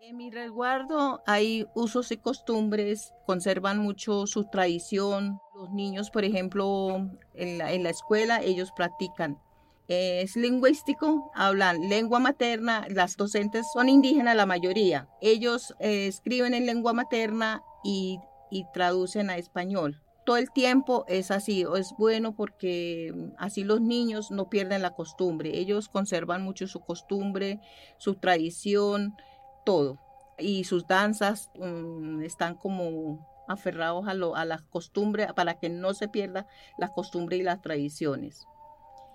En mi resguardo hay usos y costumbres, conservan mucho su tradición. Los niños, por ejemplo, en la, la escuela, ellos practican es lingüístico, hablan lengua materna, las docentes son indígenas la mayoría. Ellos eh, escriben en lengua materna y, y, traducen a español. Todo el tiempo es así, es bueno porque así los niños no pierden la costumbre, ellos conservan mucho su costumbre, su tradición, todo. Y sus danzas um, están como aferrados a, lo, a la costumbre para que no se pierda la costumbre y las tradiciones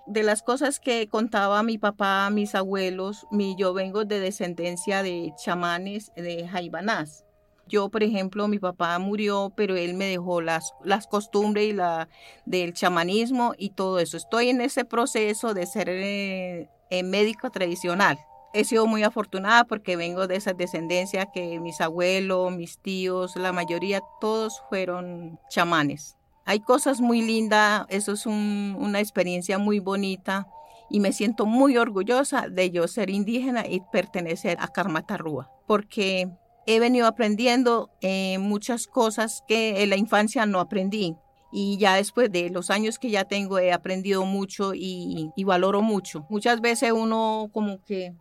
de las cosas que contaba mi papá, mis abuelos, mi, yo vengo de descendencia de chamanes de Jaibanás. Yo, por ejemplo, mi papá murió, pero él me dejó las, las costumbres y la, del chamanismo y todo eso. Estoy en ese proceso de ser eh, médico tradicional. He sido muy afortunada porque vengo de esa descendencia que mis abuelos, mis tíos, la mayoría, todos fueron chamanes. Hay cosas muy lindas, eso es una experiencia muy bonita y me siento muy orgullosa de yo ser indígena y pertenecer a Karmatarrúa, porque he venido aprendiendo eh, muchas cosas que en la infancia no aprendí. Y ya después de los años que ya tengo he aprendido mucho y, y valoro mucho. Muchas veces uno como que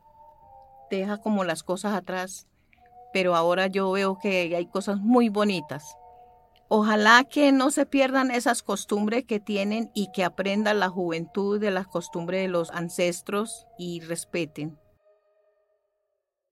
deja como las cosas atrás, pero ahora yo veo que hay cosas muy bonitas Ojalá que no se pierdan esas costumbres que tienen y que aprendan la juventud de las costumbres de los ancestros y respeten.